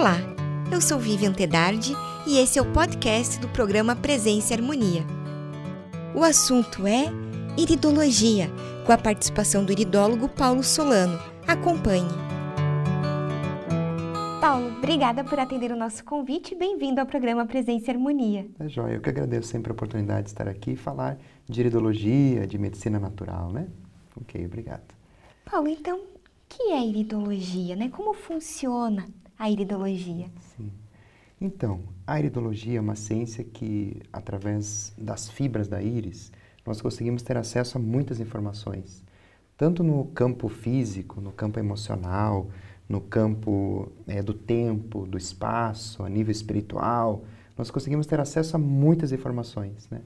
Olá, eu sou Vivian Tedardi e esse é o podcast do programa Presença e Harmonia. O assunto é iridologia, com a participação do iridólogo Paulo Solano. Acompanhe. Paulo, obrigada por atender o nosso convite e bem-vindo ao programa Presença e Harmonia. É joia, eu que agradeço sempre a oportunidade de estar aqui e falar de iridologia, de medicina natural, né? Ok, obrigado. Paulo, então, o que é iridologia, né? Como funciona a iridologia? Sim. Então, a iridologia é uma ciência que, através das fibras da íris, nós conseguimos ter acesso a muitas informações, tanto no campo físico, no campo emocional, no campo é, do tempo, do espaço, a nível espiritual, nós conseguimos ter acesso a muitas informações, né?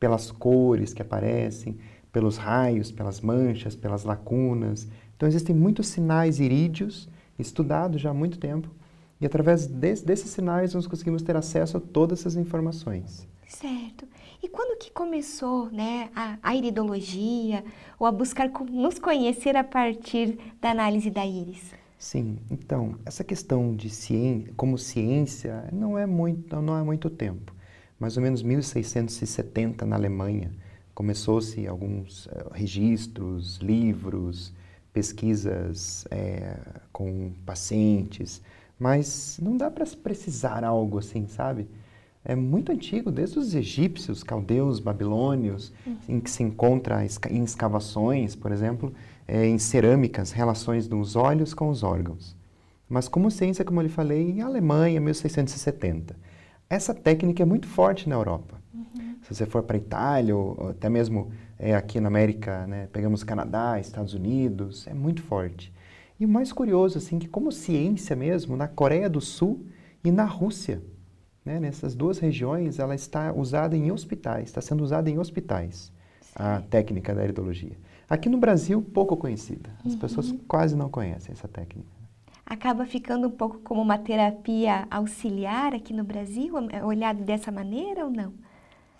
pelas cores que aparecem, pelos raios, pelas manchas, pelas lacunas. Então, existem muitos sinais irídeos estudados já há muito tempo e através desse, desses sinais nós conseguimos ter acesso a todas essas informações. Certo. E quando que começou né, a, a iridologia ou a buscar nos conhecer a partir da análise da íris? Sim, então, essa questão de ciência, como ciência não é muito, não há muito tempo. Mais ou menos 1670 na Alemanha começou-se alguns uh, registros, livros, pesquisas é, com pacientes, mas não dá para precisar algo assim, sabe? É muito antigo, desde os egípcios, caldeus, babilônios, uhum. em que se encontra em escavações, por exemplo, é, em cerâmicas, relações dos olhos com os órgãos. Mas como ciência, como eu lhe falei, em Alemanha, 1670. Essa técnica é muito forte na Europa. Se você for para a Itália, ou até mesmo é, aqui na América, né, pegamos Canadá, Estados Unidos, é muito forte. E o mais curioso, assim, que como ciência mesmo, na Coreia do Sul e na Rússia, né, nessas duas regiões, ela está usada em hospitais, está sendo usada em hospitais, Sim. a técnica da iridologia. Aqui no Brasil, pouco conhecida. As uhum. pessoas quase não conhecem essa técnica. Acaba ficando um pouco como uma terapia auxiliar aqui no Brasil, olhado dessa maneira ou não?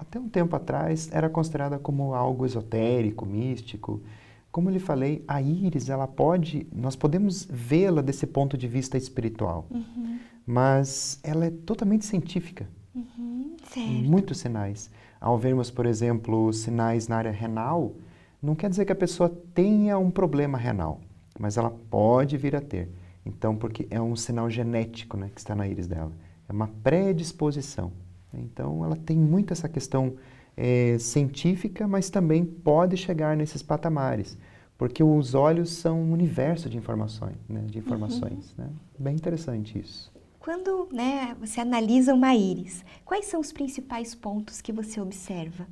Até um tempo atrás era considerada como algo esotérico, místico. Como lhe falei, a íris, ela pode, nós podemos vê-la desse ponto de vista espiritual, uhum. mas ela é totalmente científica. Uhum, Muitos sinais. Ao vermos, por exemplo, sinais na área renal, não quer dizer que a pessoa tenha um problema renal, mas ela pode vir a ter. Então, porque é um sinal genético né, que está na íris dela. É uma predisposição. Então, ela tem muito essa questão é, científica, mas também pode chegar nesses patamares, porque os olhos são um universo de informações, né, de informações. Uhum. Né? Bem interessante isso. Quando né, você analisa uma íris, quais são os principais pontos que você observa?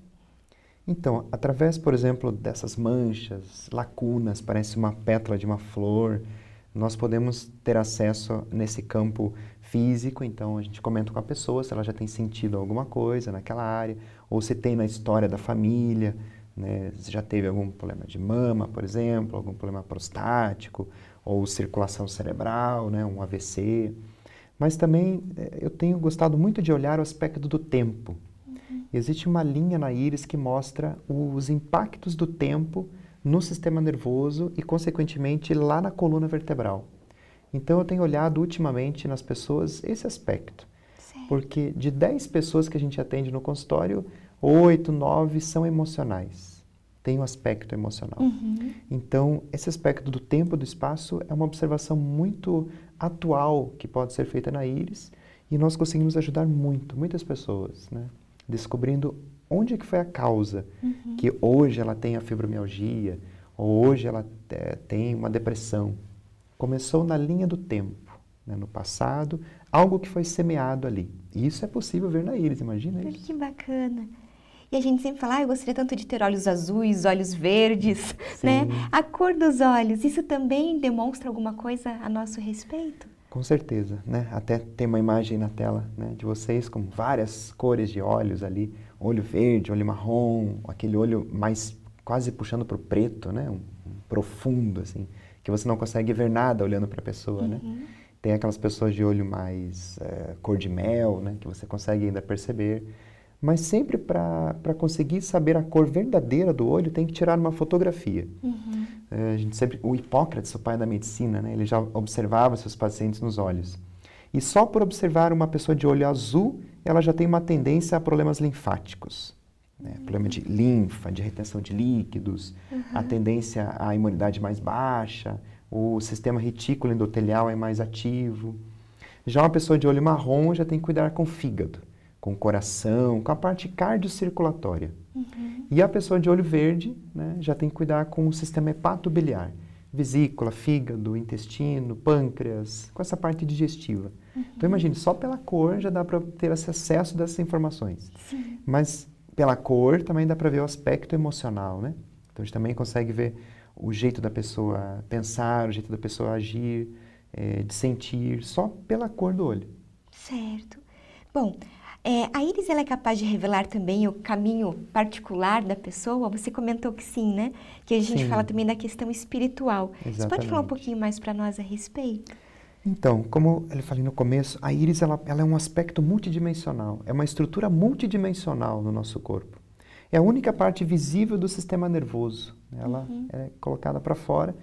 Então, através, por exemplo, dessas manchas, lacunas, parece uma pétala de uma flor, nós podemos ter acesso nesse campo físico, então a gente comenta com a pessoa se ela já tem sentido alguma coisa naquela área, ou se tem na história da família, né, se já teve algum problema de mama, por exemplo, algum problema prostático, ou circulação cerebral, né, um AVC. Mas também eh, eu tenho gostado muito de olhar o aspecto do tempo. Existe uma linha na íris que mostra os impactos do tempo no sistema nervoso e, consequentemente, lá na coluna vertebral. Então, eu tenho olhado ultimamente nas pessoas esse aspecto. Certo. Porque de 10 pessoas que a gente atende no consultório, 8, 9 são emocionais. Tem um aspecto emocional. Uhum. Então, esse aspecto do tempo e do espaço é uma observação muito atual que pode ser feita na íris e nós conseguimos ajudar muito, muitas pessoas, né? descobrindo onde que foi a causa uhum. que hoje ela tem a fibromialgia ou hoje ela é, tem uma depressão. Começou na linha do tempo, né, no passado, algo que foi semeado ali. E isso é possível ver na íris, imagina isso. Que bacana. E a gente sempre fala, ah, eu gostaria tanto de ter olhos azuis, olhos verdes, Sim. né? A cor dos olhos, isso também demonstra alguma coisa a nosso respeito? Com certeza, né? Até tem uma imagem na tela né, de vocês com várias cores de olhos ali, olho verde, olho marrom, aquele olho mais quase puxando para o preto, né? Um, um, profundo assim, que você não consegue ver nada olhando para a pessoa, né? uhum. né? Tem aquelas pessoas de olho mais é, cor de mel, né? Que você consegue ainda perceber. Mas sempre para conseguir saber a cor verdadeira do olho, tem que tirar uma fotografia. Uhum. É, a gente sempre, o Hipócrates, o pai da medicina, né, ele já observava seus pacientes nos olhos. E só por observar uma pessoa de olho azul, ela já tem uma tendência a problemas linfáticos. Né? Problema de linfa, de retenção de líquidos, uhum. a tendência à imunidade mais baixa, o sistema retículo endotelial é mais ativo. Já uma pessoa de olho marrom já tem que cuidar com o fígado, com o coração, com a parte cardiocirculatória. Uhum. E a pessoa de olho verde né, já tem que cuidar com o sistema hepatobiliar vesícula, fígado, intestino, pâncreas, com essa parte digestiva. Uhum. Então imagine, só pela cor já dá para ter esse acesso dessas informações. Sim. Mas pela cor também dá para ver o aspecto emocional, né? Então a gente também consegue ver o jeito da pessoa pensar, o jeito da pessoa agir, é, de sentir, só pela cor do olho. Certo. Bom, é, a íris ela é capaz de revelar também o caminho particular da pessoa? Você comentou que sim, né? Que a gente sim. fala também da questão espiritual. Exatamente. Você pode falar um pouquinho mais para nós a respeito? Então, como eu falei no começo, a íris ela, ela é um aspecto multidimensional, é uma estrutura multidimensional no nosso corpo. É a única parte visível do sistema nervoso. Né? Ela uhum. é colocada para fora,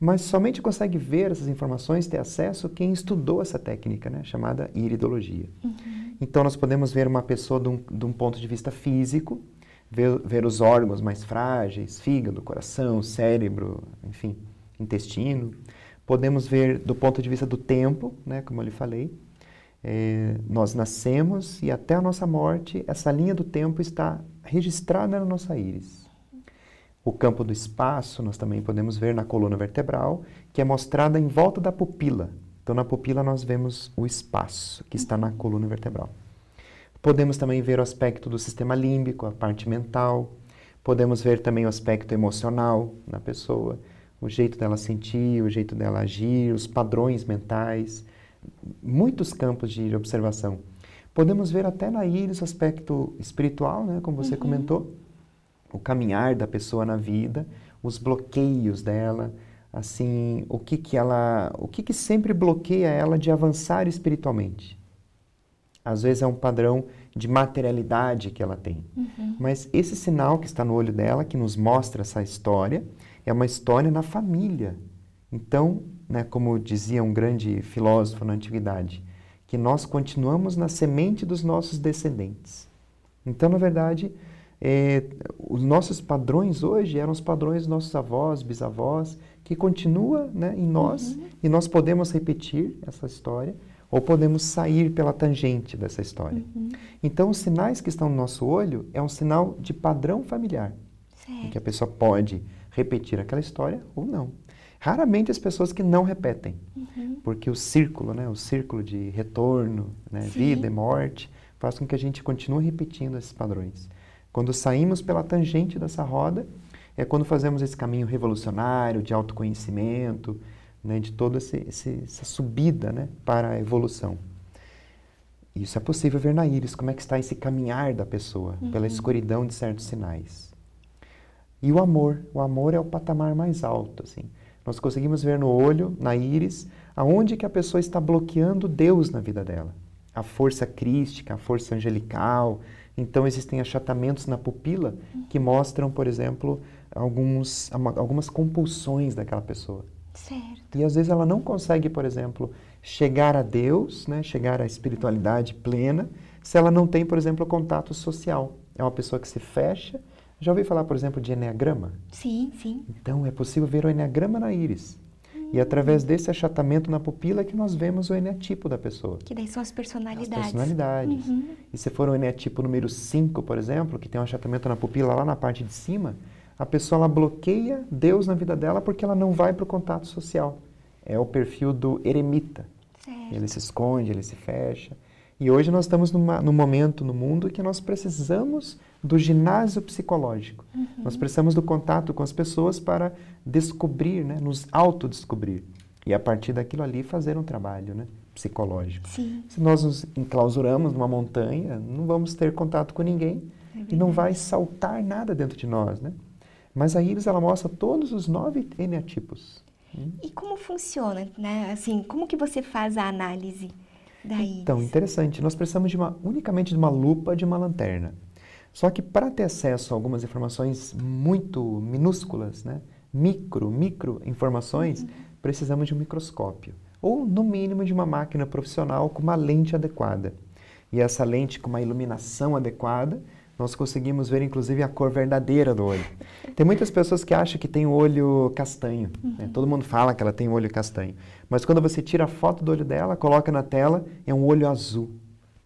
mas somente consegue ver essas informações, ter acesso, quem estudou essa técnica, né? chamada iridologia. Uhum. Então, nós podemos ver uma pessoa de um, de um ponto de vista físico, ver, ver, os órgãos mais frágeis, fígado, coração, cérebro, enfim, intestino. Podemos ver do ponto de vista do tempo, né, como eu lhe falei. É, nós nascemos e até a nossa morte, essa linha do tempo está registrada na nossa íris. O campo do espaço nós também podemos ver na coluna vertebral, que é mostrada em volta da pupila, então, na pupila, nós vemos o espaço que está na coluna vertebral. Podemos também ver o aspecto do sistema límbico, a parte mental. Podemos ver também o aspecto emocional na pessoa, o jeito dela sentir, o jeito dela agir, os padrões mentais. Muitos campos de observação. Podemos ver até na íris o aspecto espiritual, né, como você uhum. comentou, o caminhar da pessoa na vida, os bloqueios dela, assim, o que que ela, o que que sempre bloqueia ela de avançar espiritualmente. Às vezes é um padrão de materialidade que ela tem. Uhum. Mas esse sinal que está no olho dela, que nos mostra essa história, é uma história na família. Então, né, como dizia um grande filósofo na antiguidade, que nós continuamos na semente dos nossos descendentes. Então, na verdade, é, os nossos padrões hoje eram os padrões dos nossos avós, bisavós, que continua né, em nós uhum. e nós podemos repetir essa história ou podemos sair pela tangente dessa história. Uhum. Então, os sinais que estão no nosso olho é um sinal de padrão familiar, certo. em que a pessoa pode repetir aquela história ou não. Raramente as pessoas que não repetem, uhum. porque o círculo, né, o círculo de retorno, né, vida e morte, faz com que a gente continue repetindo esses padrões. Quando saímos pela tangente dessa roda, é quando fazemos esse caminho revolucionário de autoconhecimento, né, de toda essa subida né, para a evolução. Isso é possível ver na íris, como é que está esse caminhar da pessoa, uhum. pela escuridão de certos sinais. E o amor, o amor é o patamar mais alto, assim. Nós conseguimos ver no olho, na íris, aonde que a pessoa está bloqueando Deus na vida dela. A força crística, a força angelical. Então existem achatamentos na pupila que mostram, por exemplo, alguns, algumas compulsões daquela pessoa. Certo. E às vezes ela não consegue, por exemplo, chegar a Deus, né, chegar à espiritualidade plena, se ela não tem, por exemplo, contato social. É uma pessoa que se fecha. Já ouviu falar, por exemplo, de enneagrama? Sim, sim. Então é possível ver o enneagrama na íris. Hum. E através desse achatamento na pupila que nós vemos o eneatipo da pessoa. Que daí são as personalidades. As personalidades. Uhum. E se for o eneatipo número 5, por exemplo, que tem um achatamento na pupila lá na parte de cima, a pessoa ela bloqueia Deus na vida dela porque ela não vai para o contato social. É o perfil do eremita. Certo. Ele se esconde, ele se fecha. E hoje nós estamos numa, num momento no mundo que nós precisamos do ginásio psicológico. Uhum. Nós precisamos do contato com as pessoas para descobrir, né, nos autodescobrir. E a partir daquilo ali fazer um trabalho né, psicológico. Sim. Se nós nos enclausuramos numa montanha, não vamos ter contato com ninguém é e não vai saltar nada dentro de nós, né? Mas a íris ela mostra todos os nove eneatipos. E como funciona, né? Assim, como que você faz a análise da íris? Então, interessante. Nós precisamos de uma, unicamente de uma lupa, de uma lanterna. Só que para ter acesso a algumas informações muito minúsculas, né? micro, micro informações, uhum. precisamos de um microscópio. ou no mínimo de uma máquina profissional com uma lente adequada. E essa lente com uma iluminação adequada, nós conseguimos ver inclusive a cor verdadeira do olho. Tem muitas pessoas que acham que tem o olho castanho. Né? Uhum. Né? Todo mundo fala que ela tem o olho castanho. Mas quando você tira a foto do olho dela, coloca na tela, é um olho azul.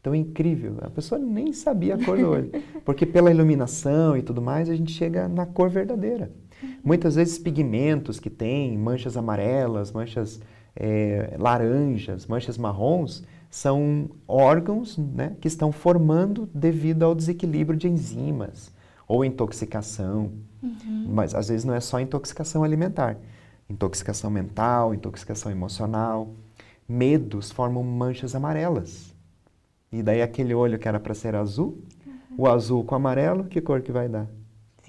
Então é incrível. A pessoa nem sabia a cor do olho. Porque pela iluminação e tudo mais, a gente chega na cor verdadeira. Muitas vezes pigmentos que tem, manchas amarelas, manchas é, laranjas, manchas marrons, são órgãos né, que estão formando devido ao desequilíbrio de enzimas ou intoxicação. Uhum. Mas às vezes não é só intoxicação alimentar, intoxicação mental, intoxicação emocional. Medos formam manchas amarelas. E daí aquele olho que era para ser azul, uhum. o azul com o amarelo, que cor que vai dar?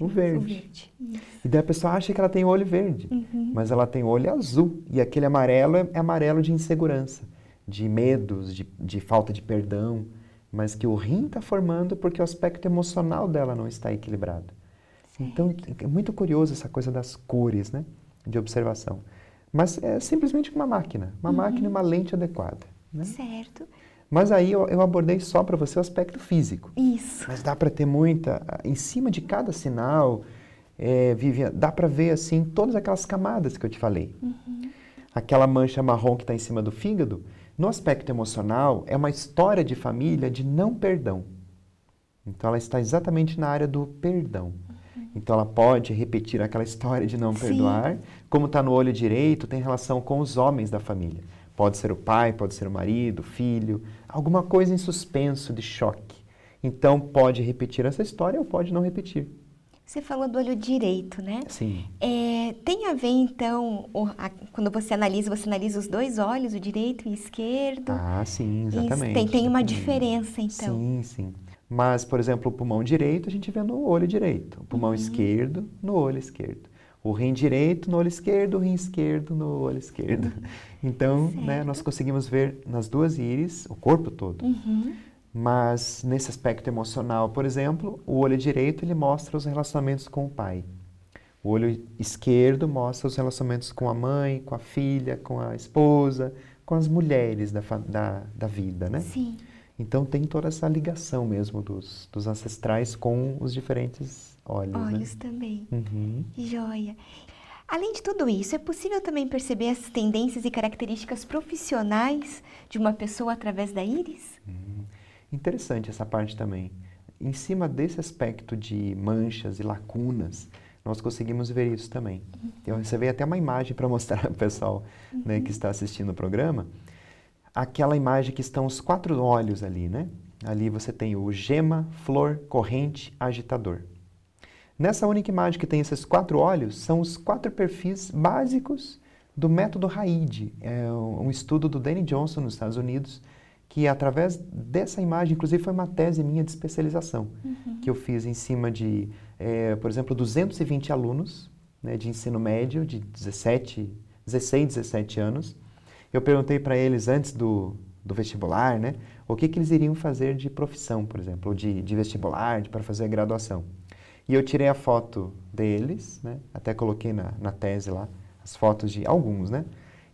O verde. O verde. E daí a pessoa acha que ela tem olho verde, uhum. mas ela tem olho azul. E aquele amarelo é, é amarelo de insegurança de medos, de, de falta de perdão, mas que o rim está formando porque o aspecto emocional dela não está equilibrado. Certo. Então, é muito curioso essa coisa das cores, né? De observação. Mas é simplesmente uma máquina, uma uhum. máquina e uma lente adequada. Né? Certo. Mas aí eu, eu abordei só para você o aspecto físico. Isso. Mas dá para ter muita, em cima de cada sinal, é, Vivian, dá para ver assim todas aquelas camadas que eu te falei. Uhum. Aquela mancha marrom que está em cima do fígado, no aspecto emocional, é uma história de família de não perdão. Então, ela está exatamente na área do perdão. Então, ela pode repetir aquela história de não Sim. perdoar. Como está no olho direito, tem relação com os homens da família. Pode ser o pai, pode ser o marido, filho, alguma coisa em suspenso, de choque. Então, pode repetir essa história ou pode não repetir. Você falou do olho direito, né? Sim. É, tem a ver, então, o, a, quando você analisa, você analisa os dois olhos, o direito e o esquerdo? Ah, sim, exatamente. Tem, tem uma diferença, então. Sim, sim. Mas, por exemplo, o pulmão direito a gente vê no olho direito, o pulmão uhum. esquerdo no olho esquerdo. O rim direito no olho esquerdo, o rim esquerdo no olho esquerdo. Uhum. Então, né, nós conseguimos ver nas duas íris o corpo todo. Uhum. Mas nesse aspecto emocional, por exemplo, o olho direito ele mostra os relacionamentos com o pai. O olho esquerdo mostra os relacionamentos com a mãe, com a filha, com a esposa, com as mulheres da, da, da vida, né? Sim. Então tem toda essa ligação mesmo dos, dos ancestrais com os diferentes olhos. Né? Olhos né? também. Uhum. Joia. Além de tudo isso, é possível também perceber as tendências e características profissionais de uma pessoa através da íris? Uhum. Interessante essa parte também. Em cima desse aspecto de manchas e lacunas, nós conseguimos ver isso também. Eu recebi até uma imagem para mostrar para o pessoal né, que está assistindo o programa. Aquela imagem que estão os quatro olhos ali, né? Ali você tem o gema, flor, corrente, agitador. Nessa única imagem que tem esses quatro olhos, são os quatro perfis básicos do método RAID. É um estudo do Danny Johnson nos Estados Unidos, que através dessa imagem, inclusive foi uma tese minha de especialização, uhum. que eu fiz em cima de, é, por exemplo, 220 alunos né, de ensino médio de 17, 16, 17 anos. Eu perguntei para eles antes do, do vestibular, né, o que, que eles iriam fazer de profissão, por exemplo, ou de, de vestibular, para fazer a graduação. E eu tirei a foto deles, né, até coloquei na, na tese lá, as fotos de alguns, né,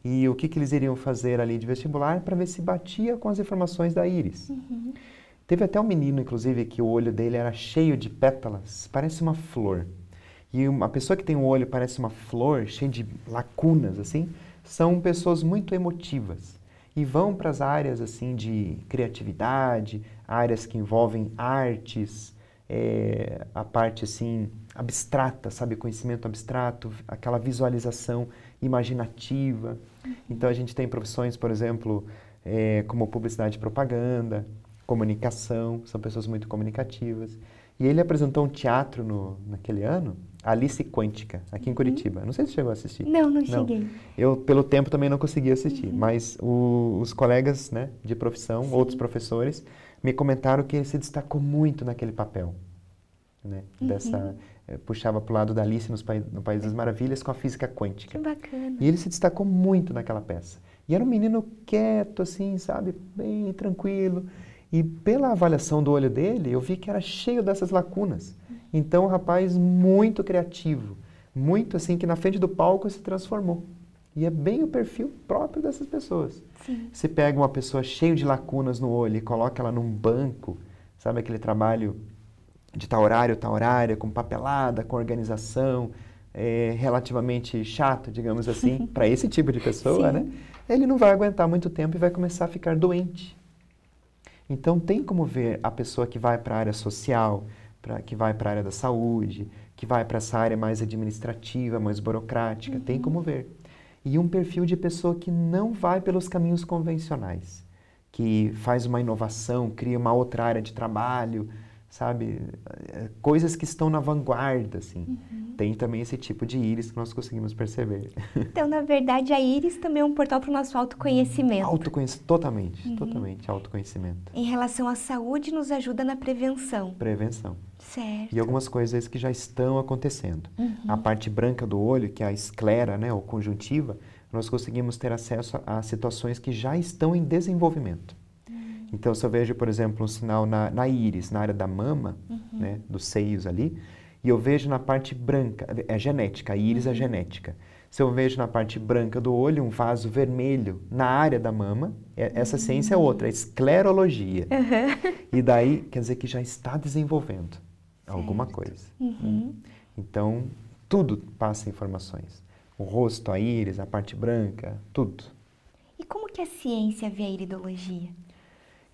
e o que, que eles iriam fazer ali de vestibular para ver se batia com as informações da íris. Uhum. Teve até um menino, inclusive, que o olho dele era cheio de pétalas, parece uma flor. E uma pessoa que tem um olho parece uma flor, cheio de lacunas, assim, são pessoas muito emotivas e vão para as áreas assim de criatividade, áreas que envolvem artes, é, a parte assim abstrata, sabe, conhecimento abstrato, aquela visualização imaginativa. Uhum. Então a gente tem profissões, por exemplo, é, como publicidade e propaganda, comunicação, são pessoas muito comunicativas. E ele apresentou um teatro no, naquele ano, Alice Quântica, aqui em uhum. Curitiba. Não sei se chegou a assistir. Não, não, não. cheguei. Eu, pelo tempo, também não consegui assistir, uhum. mas o, os colegas né, de profissão, Sim. outros professores, me comentaram que ele se destacou muito naquele papel. Né, uhum. Dessa, puxava para o lado da Alice nos no País das Maravilhas com a física quântica. Que bacana. E ele se destacou muito naquela peça. E era um menino quieto, assim, sabe, bem tranquilo. E pela avaliação do olho dele, eu vi que era cheio dessas lacunas. Então, um rapaz muito criativo, muito assim, que na frente do palco se transformou. E é bem o perfil próprio dessas pessoas. Sim. Você pega uma pessoa cheia de lacunas no olho e coloca ela num banco, sabe aquele trabalho de tal horário, tal horário, com papelada, com organização, é, relativamente chato, digamos assim, para esse tipo de pessoa, Sim. né? Ele não vai aguentar muito tempo e vai começar a ficar doente. Então tem como ver a pessoa que vai para a área social, pra, que vai para a área da saúde, que vai para essa área mais administrativa, mais burocrática, Uhum. tem como ver. E um perfil de pessoa que não vai pelos caminhos convencionais, que faz uma inovação, cria uma outra área de trabalho, sabe? Eh, Coisas que estão na vanguarda, assim. Uhum. Tem também esse tipo de íris que nós conseguimos perceber. Então, na verdade, a Iris também é um portal para o nosso autoconhecimento. Autoconhecimento, totalmente, Uhum. totalmente autoconhecimento. Em relação à saúde, nos ajuda na prevenção. Prevenção. Certo. E algumas coisas que já estão acontecendo. Uhum. A parte branca do olho, que é a esclera, né, ou conjuntiva, nós conseguimos ter acesso a situações que já estão em desenvolvimento. Então, se eu vejo, por exemplo, um sinal na, na íris, na área da mama, Uhum. né, dos seios ali, e eu vejo na parte branca, é genética, a íris Uhum. é genética. Se eu vejo na parte branca do olho um vaso vermelho na área da mama, é- essa ciência é outra, é esclerologia. Uhum. E daí quer dizer que já está desenvolvendo alguma Certo. coisa. Uhum. Então, tudo passa informações. O rosto, a íris, a parte branca, tudo. E como que a ciência vê a iridologia?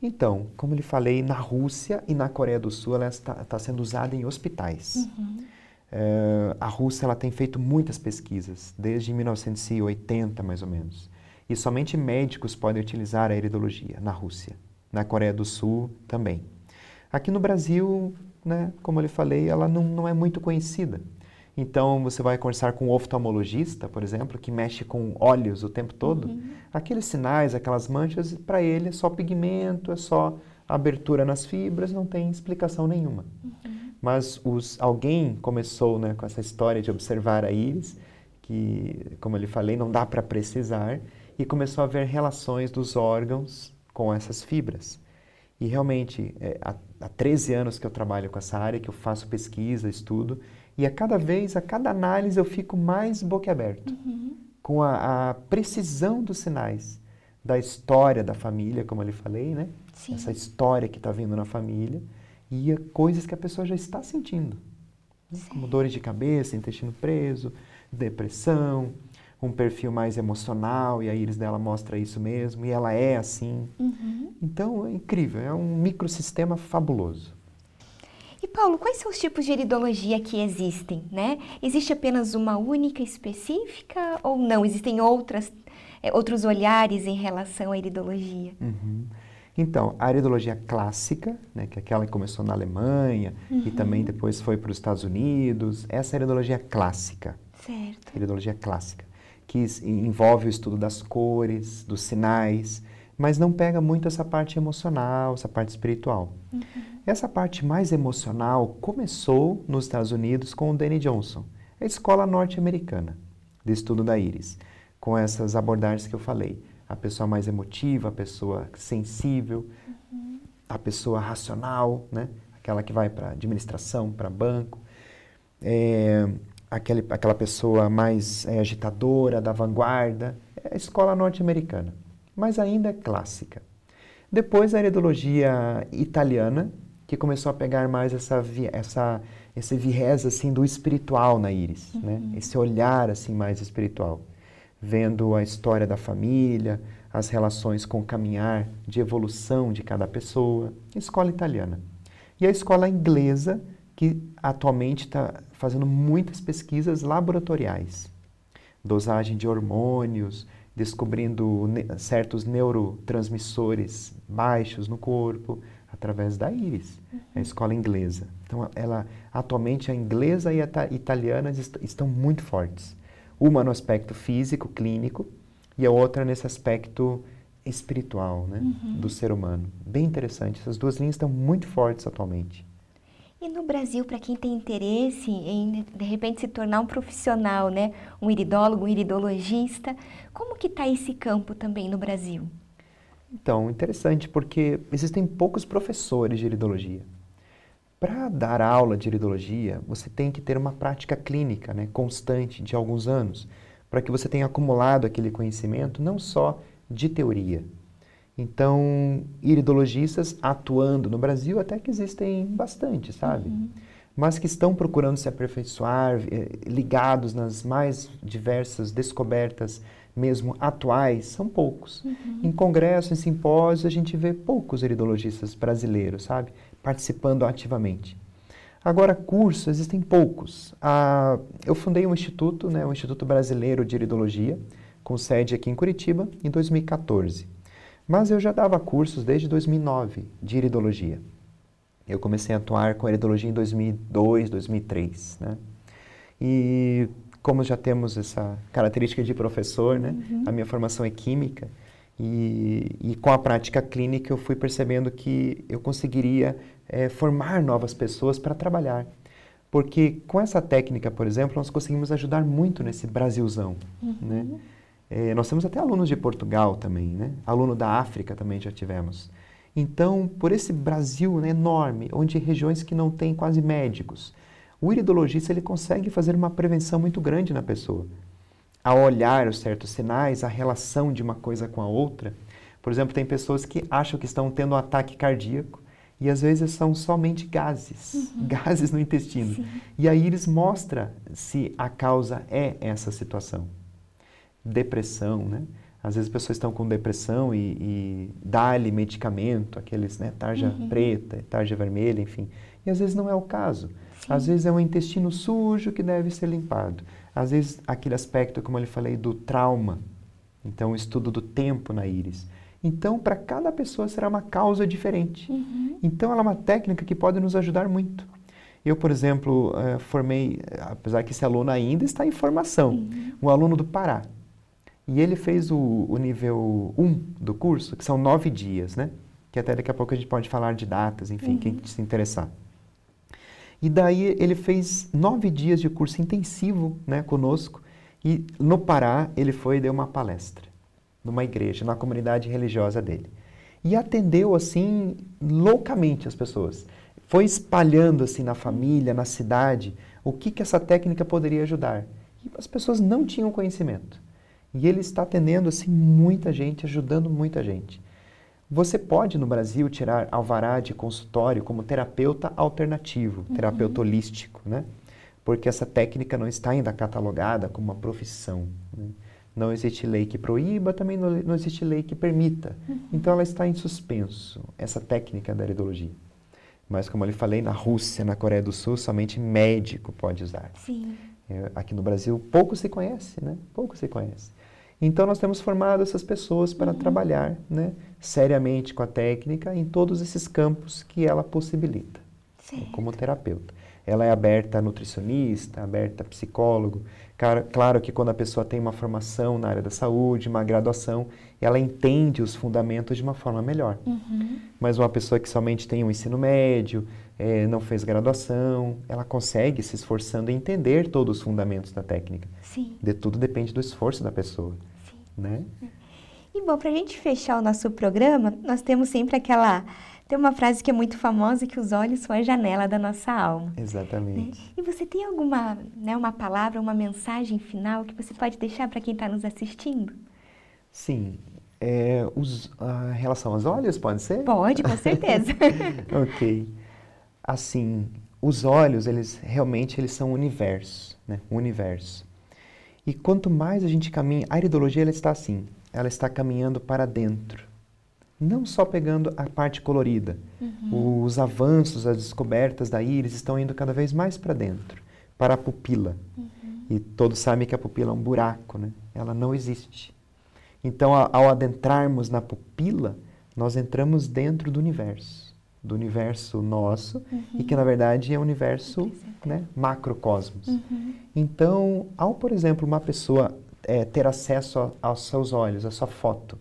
Então, como lhe falei, na Rússia e na Coreia do Sul ela está, está sendo usada em hospitais. Uhum. Eh, a Rússia ela tem feito muitas pesquisas, desde 1980 mais ou menos. E somente médicos podem utilizar a iridologia na Rússia. Na Coreia do Sul também. Aqui no Brasil, né, como eu lhe falei, ela não, não é muito conhecida. Então, você vai conversar com um oftalmologista, por exemplo, que mexe com olhos o tempo todo. Uhum. Aqueles sinais, aquelas manchas, para ele é só pigmento, é só abertura nas fibras, não tem explicação nenhuma. Mas os, alguém começou né, com essa história de observar a íris, que, como eu lhe falei, não dá para precisar, e começou a ver relações dos órgãos com essas fibras. E realmente, é, há, há 13 anos que eu trabalho com essa área, que eu faço pesquisa, estudo, e a cada vez, a cada análise, eu fico mais boquiaberto Uhum. com a, a precisão dos sinais da história da família, como eu lhe falei, né? Sim. Essa história que está vindo na família e coisas que a pessoa já está sentindo, né? como dores de cabeça, intestino preso, depressão, um perfil mais emocional e a íris dela mostra isso mesmo e ela é assim. Uhum. Então é incrível, é um microsistema fabuloso. Paulo, quais são os tipos de iridologia que existem, né? Existe apenas uma única específica ou não? Existem outras, eh, outros olhares em relação à iridologia? Uhum. Então, a iridologia clássica, né, que é aquela que começou na Alemanha e também depois foi para os Estados Unidos, essa é a iridologia clássica, Certo. iridologia clássica, que envolve o estudo das cores, dos sinais, mas não pega muito essa parte emocional, essa parte espiritual. Essa parte mais emocional começou nos Estados Unidos com o Danny Johnson, a escola norte-americana de estudo da íris, com essas abordagens que eu falei. A pessoa mais emotiva, a pessoa sensível, a pessoa racional, né? aquela que vai para administração, para banco, é, aquele, aquela pessoa mais é, agitadora, da vanguarda, é a escola norte-americana, mas ainda é clássica. Depois a iridologia italiana, que começou a pegar mais essa, essa, esse viés assim do espiritual na íris, né? esse olhar assim mais espiritual, vendo a história da família, as relações com o caminhar de evolução de cada pessoa, escola italiana. E a escola inglesa, que atualmente está fazendo muitas pesquisas laboratoriais, dosagem de hormônios, descobrindo ne- certos neurotransmissores baixos no corpo através da íris, é a escola inglesa. Então, ela atualmente a inglesa e a ita- italiana est- estão muito fortes. Uma no aspecto físico, clínico, e a outra nesse aspecto espiritual, né, do ser humano. Bem interessante. Essas duas linhas estão muito fortes atualmente. E no Brasil, para quem tem interesse em de repente se tornar um profissional, né, um iridólogo, um iridologista, como que está esse campo também no Brasil? Então, interessante porque existem poucos professores de iridologia. Para dar aula de iridologia, você tem que ter uma prática clínica né, constante de alguns anos, para que você tenha acumulado aquele conhecimento não só de teoria. Então, iridologistas atuando no Brasil até que existem bastante, sabe? Uhum. Mas que estão procurando se aperfeiçoar, eh, ligados nas mais diversas descobertas, mesmo atuais, são poucos. Uhum. Em congresso, em simpósios, a gente vê poucos iridologistas brasileiros, sabe? Participando ativamente. Agora, cursos, existem poucos. Ah, eu fundei um instituto, né, o Instituto Brasileiro de Iridologia, com sede aqui em Curitiba, em 2014. Mas eu já dava cursos desde 2009 de iridologia. Eu comecei a atuar com iridologia em 2002, 2003, né? E como já temos essa característica de professor, né? Uhum. A minha formação é química e, e, com a prática clínica eu fui percebendo que eu conseguiria é, formar novas pessoas para trabalhar. Porque com essa técnica, por exemplo, nós conseguimos ajudar muito nesse Brasilzão, uhum. né? É, nós temos até alunos de Portugal também, né? Aluno da África também já tivemos. Então, por esse Brasil né, enorme, onde regiões que não têm quase médicos, o iridologista ele consegue fazer uma prevenção muito grande na pessoa. Ao olhar os certos sinais, a relação de uma coisa com a outra. Por exemplo, tem pessoas que acham que estão tendo um ataque cardíaco e às vezes são somente gases, uhum. gases no intestino. Sim. E a íris mostra se a causa é essa situação depressão, né? Às vezes as pessoas estão com depressão e, e dá-lhe medicamento, aqueles, né, tarja uhum. preta, tarja vermelha, enfim. E às vezes não é o caso. Sim. Às vezes é um intestino sujo que deve ser limpado. Às vezes aquele aspecto, como eu falei, do trauma. Então, o estudo do tempo na íris. Então, para cada pessoa será uma causa diferente. Uhum. Então, ela é uma técnica que pode nos ajudar muito. Eu, por exemplo, uh, formei, apesar que esse aluno ainda está em formação, uhum. um aluno do Pará. E ele fez o, o nível 1 do curso, que são nove dias, né? Que até daqui a pouco a gente pode falar de datas, enfim, uhum. quem se interessar. E daí ele fez nove dias de curso intensivo né, conosco. E no Pará ele foi e deu uma palestra numa igreja, na comunidade religiosa dele. E atendeu assim loucamente as pessoas. Foi espalhando assim na família, na cidade, o que, que essa técnica poderia ajudar. E as pessoas não tinham conhecimento. E ele está atendendo assim muita gente, ajudando muita gente. Você pode no Brasil tirar alvará de consultório como terapeuta alternativo, uhum. terapeuta holístico, né? Porque essa técnica não está ainda catalogada como uma profissão. Né? Não existe lei que proíba, também não, não existe lei que permita. Uhum. Então ela está em suspenso, essa técnica da heredologia. Mas como eu lhe falei, na Rússia, na Coreia do Sul, somente médico pode usar. Sim. É, aqui no Brasil pouco se conhece, né? Pouco se conhece. Então, nós temos formado essas pessoas para uhum. trabalhar né, seriamente com a técnica em todos esses campos que ela possibilita, né, como terapeuta. Ela é aberta a nutricionista, aberta a psicólogo. Claro que quando a pessoa tem uma formação na área da saúde, uma graduação, ela entende os fundamentos de uma forma melhor. Uhum. Mas uma pessoa que somente tem um ensino médio, é, não fez graduação, ela consegue se esforçando em entender todos os fundamentos da técnica. Sim. De tudo depende do esforço da pessoa. Sim. Né? E bom, para a gente fechar o nosso programa, nós temos sempre aquela tem uma frase que é muito famosa que os olhos são a janela da nossa alma. Exatamente. Né? E você tem alguma, né, uma palavra, uma mensagem final que você pode deixar para quem está nos assistindo? Sim. É, os, a relação aos olhos, pode ser? Pode, com certeza. ok assim, os olhos, eles realmente eles são o universo, né? O universo. E quanto mais a gente caminha, a iridologia ela está assim, ela está caminhando para dentro. Não só pegando a parte colorida. Uhum. Os avanços, as descobertas da íris estão indo cada vez mais para dentro, para a pupila. Uhum. E todos sabem que a pupila é um buraco, né? Ela não existe. Então, ao adentrarmos na pupila, nós entramos dentro do universo do universo nosso uhum. e que na verdade é o universo né, macrocosmos. Uhum. Então, ao por exemplo uma pessoa é, ter acesso a, aos seus olhos, à sua foto,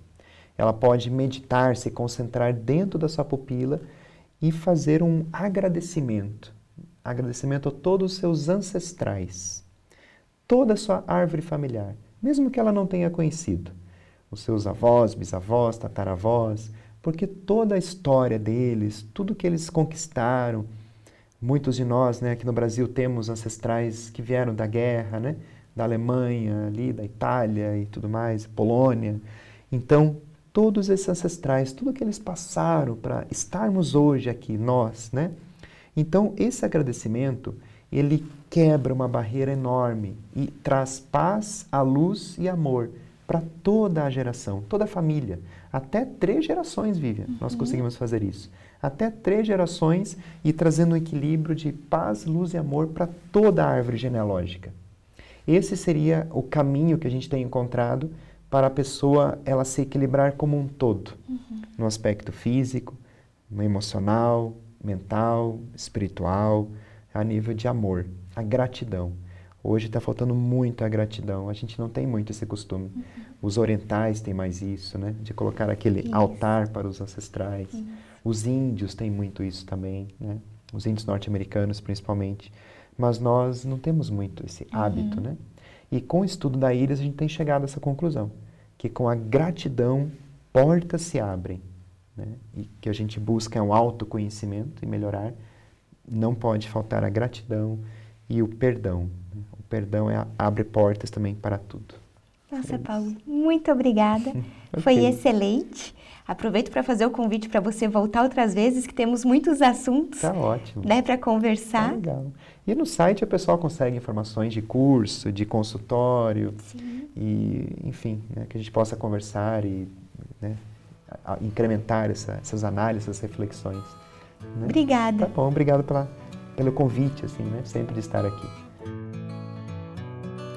ela pode meditar, se concentrar dentro da sua pupila e fazer um agradecimento, agradecimento a todos os seus ancestrais, toda a sua árvore familiar, mesmo que ela não tenha conhecido, os seus avós, bisavós, tataravós porque toda a história deles, tudo que eles conquistaram, muitos de nós, né, aqui no Brasil temos ancestrais que vieram da guerra, né, da Alemanha, ali da Itália e tudo mais, Polônia. Então, todos esses ancestrais, tudo que eles passaram para estarmos hoje aqui, nós, né? Então, esse agradecimento, ele quebra uma barreira enorme e traz paz, a luz e amor para toda a geração, toda a família. Até três gerações, Vivian, uhum. nós conseguimos fazer isso. Até três gerações e trazendo um equilíbrio de paz, luz e amor para toda a árvore genealógica. Esse seria o caminho que a gente tem encontrado para a pessoa ela se equilibrar como um todo, uhum. no aspecto físico, emocional, mental, espiritual, a nível de amor, a gratidão. Hoje está faltando muito a gratidão. A gente não tem muito esse costume. Uhum. Os orientais têm mais isso, né? De colocar aquele isso. altar para os ancestrais. Isso. Os índios têm muito isso também, né? Os índios norte-americanos, principalmente. Mas nós não temos muito esse uhum. hábito, né? E com o estudo da íris, a gente tem chegado a essa conclusão. Que com a gratidão, portas se abrem. Né? E que a gente busca um autoconhecimento e melhorar. Não pode faltar a gratidão e o perdão perdão é, abre portas também para tudo. Nossa, é Paulo, muito obrigada. okay. Foi excelente. Aproveito para fazer o convite para você voltar outras vezes, que temos muitos assuntos. Tá ótimo. Né, para conversar. Tá legal. E no site o pessoal consegue informações de curso, de consultório. Sim. E, enfim, né, que a gente possa conversar e né, incrementar essa, essas análises, essas reflexões. Né? Obrigada. Tá bom, obrigado pela, pelo convite, assim, né, sempre de estar aqui.